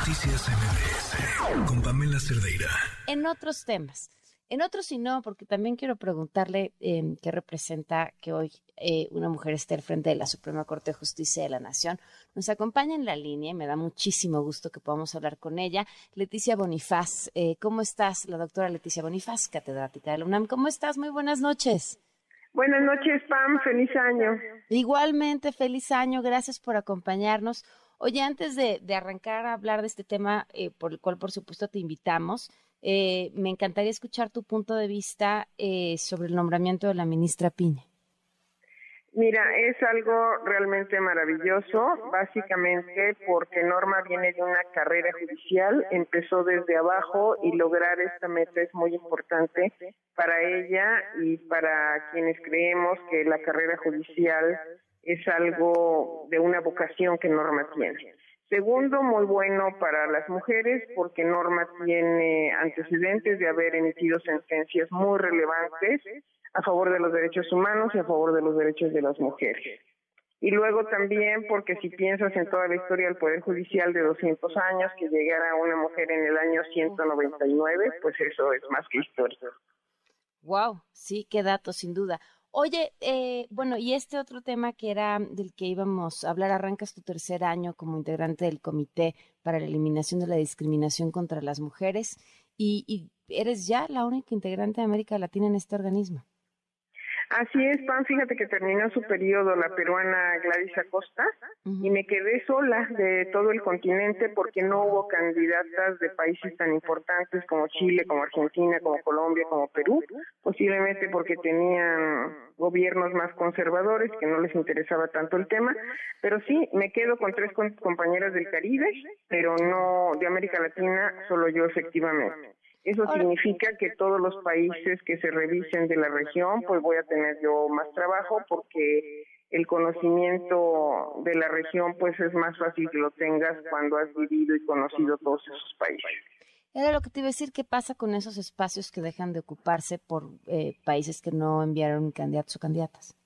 Noticias MBS con Pamela Cerdeira. En otros temas. En otros sí no, porque también quiero preguntarle eh, qué representa que hoy eh, una mujer esté al frente de la Suprema Corte de Justicia de la Nación. Nos acompaña en la línea y me da muchísimo gusto que podamos hablar con ella. Leticia Bonifaz, eh, ¿cómo estás? La doctora Leticia Bonifaz, catedrática de la UNAM. ¿Cómo estás? Muy buenas noches. Buenas noches, Pam. Feliz año. Igualmente, feliz año. Gracias por acompañarnos. Oye, antes de, arrancar a hablar de este tema, eh, por el cual por supuesto te invitamos, eh, me encantaría escuchar tu punto de vista eh, sobre el nombramiento de la ministra Piña. Mira, es algo realmente maravilloso, básicamente porque Norma viene de una carrera judicial, empezó desde abajo y lograr esta meta es muy importante para ella y para quienes creemos que la carrera judicial es algo de una vocación que Norma tiene. Segundo, muy bueno para las mujeres porque Norma tiene antecedentes de haber emitido sentencias muy relevantes a favor de los derechos humanos y a favor de los derechos de las mujeres. Y luego también porque si piensas en toda la historia del Poder Judicial de 200 años, que llegara una mujer en el año 199, pues eso es más que histórico. Wow, sí, qué dato, sin duda. Oye, eh, bueno, y este otro tema que era del que íbamos a hablar, arrancas tu tercer año como integrante del Comité para la Eliminación de la Discriminación contra las Mujeres y, y eres ya la única integrante de América Latina en este organismo. Así es, Pan, fíjate que terminó su periodo la peruana Gladys Acosta y me quedé sola de todo el continente porque no hubo candidatas de países tan importantes como Chile, como Argentina, como Colombia, como Perú, posiblemente porque tenían gobiernos más conservadores que no les interesaba tanto el tema, pero sí, me quedo con tres compañeras del Caribe, pero no de América Latina, solo yo efectivamente. Eso significa que todos los países que se revisen de la región, pues voy a tener yo más trabajo porque el conocimiento de la región pues es más fácil que lo tengas cuando has vivido y conocido todos esos países. Era lo que te iba a decir, ¿qué pasa con esos espacios que dejan de ocuparse por eh, países que no enviaron candidatos o candidatas?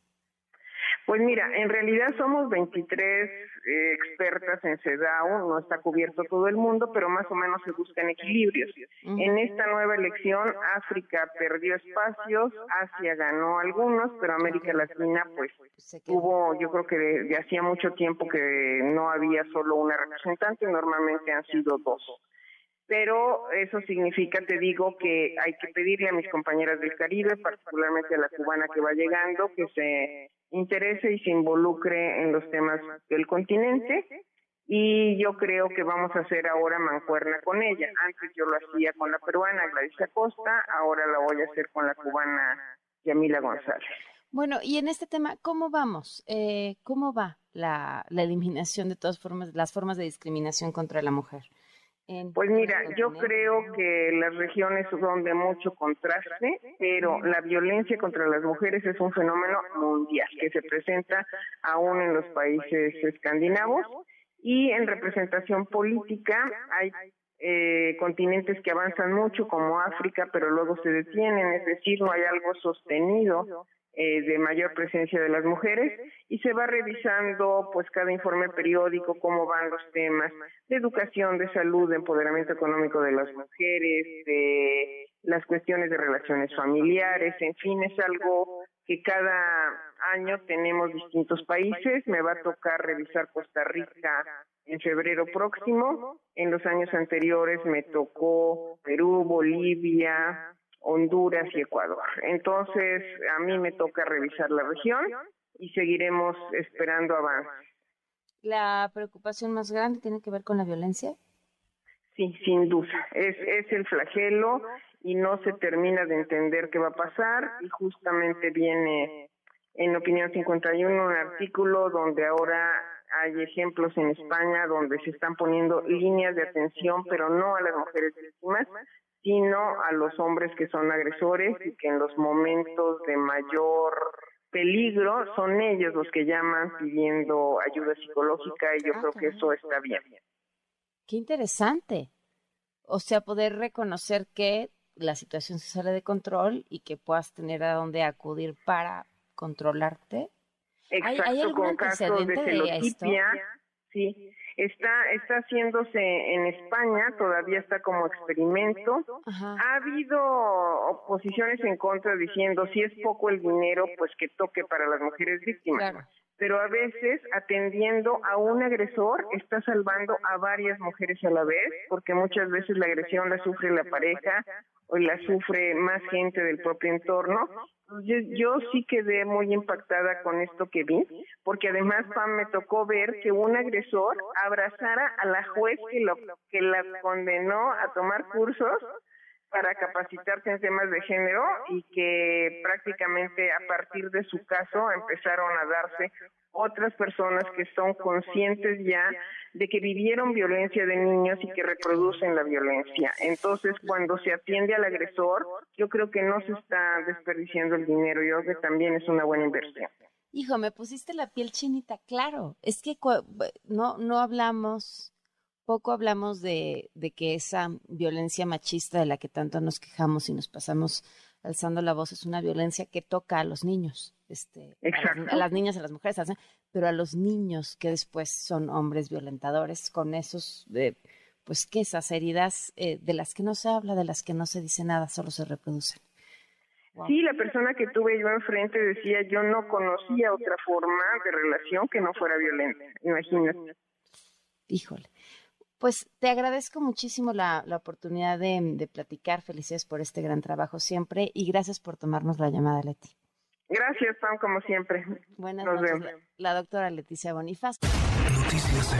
Pues mira, en realidad somos 23 eh, expertas en CEDAW, no está cubierto todo el mundo, pero más o menos se buscan equilibrios. En esta nueva elección, África perdió espacios, Asia ganó algunos, pero América Latina, pues, hubo, yo creo que de hacía mucho tiempo que no había solo una representante, normalmente han sido dos pero eso significa, te digo, que hay que pedirle a mis compañeras del Caribe, particularmente a la cubana que va llegando, que se interese y se involucre en los temas del continente. Y yo creo que vamos a hacer ahora mancuerna con ella. Antes yo lo hacía con la peruana Gladys Acosta, ahora la voy a hacer con la cubana Yamila González. Bueno, y en este tema, ¿cómo vamos? Eh, ¿Cómo va la, la eliminación de todas formas, las formas de discriminación contra la mujer? Pues mira, yo creo que las regiones son de mucho contraste, pero la violencia contra las mujeres es un fenómeno mundial que se presenta aún en los países escandinavos y en representación política hay eh, continentes que avanzan mucho como África, pero luego se detienen, es decir, no hay algo sostenido eh, de mayor presencia de las mujeres y se va revisando pues cada informe periódico cómo van los temas de educación, de salud, de empoderamiento económico de las mujeres, de las cuestiones de relaciones familiares, en fin, es algo que cada año tenemos distintos países, me va a tocar revisar Costa Rica en febrero próximo, en los años anteriores me tocó Perú, Bolivia, Honduras y Ecuador. Entonces, a mí me toca revisar la región y seguiremos esperando avances. ¿La preocupación más grande tiene que ver con la violencia? Sí, sin duda. Es, es el flagelo y no se termina de entender qué va a pasar y justamente viene en Opinión 51 un artículo donde ahora hay ejemplos en España donde se están poniendo líneas de atención, pero no a las mujeres víctimas, sino a los hombres que son agresores y que en los momentos de mayor peligro son ellos los que llaman pidiendo ayuda psicológica y yo ah, creo que eso está bien. Qué interesante. O sea, poder reconocer que la situación se sale de control y que puedas tener a dónde acudir para controlarte. Exacto, con casos de celotipia, Sí, está está haciéndose en España, todavía está como experimento. Ha habido oposiciones en contra diciendo si es poco el dinero, pues que toque para las mujeres víctimas. Pero a veces atendiendo a un agresor está salvando a varias mujeres a la vez, porque muchas veces la agresión la sufre la pareja o la sufre más gente del propio entorno. Yo, yo, sí quedé muy impactada con esto que vi, porque además Pam me tocó ver que un agresor abrazara a la juez que lo que la condenó a tomar cursos para capacitarse en temas de género y que prácticamente a partir de su caso empezaron a darse otras personas que son conscientes ya de que vivieron violencia de niños y que reproducen la violencia. Entonces, cuando se atiende al agresor, yo creo que no se está desperdiciando el dinero, yo creo que también es una buena inversión. Hijo, me pusiste la piel chinita, claro. Es que no, no hablamos, poco hablamos de, de que esa violencia machista de la que tanto nos quejamos y nos pasamos alzando la voz es una violencia que toca a los niños, este, a las, niñas, a las mujeres, pero a los niños que después son hombres violentadores con esos, eh, pues que esas heridas eh, de las que no se habla, de las que no se dice nada, solo se reproducen. Sí, la persona que tuve yo enfrente decía, yo no conocía otra forma de relación que no fuera violenta, imagínate. Híjole. Pues te agradezco muchísimo la, oportunidad de, platicar. Felicidades por este gran trabajo siempre y gracias por tomarnos la llamada, Leti. Gracias, Pam, como siempre. Buenas noches. La, doctora Leticia Bonifaz. Noticias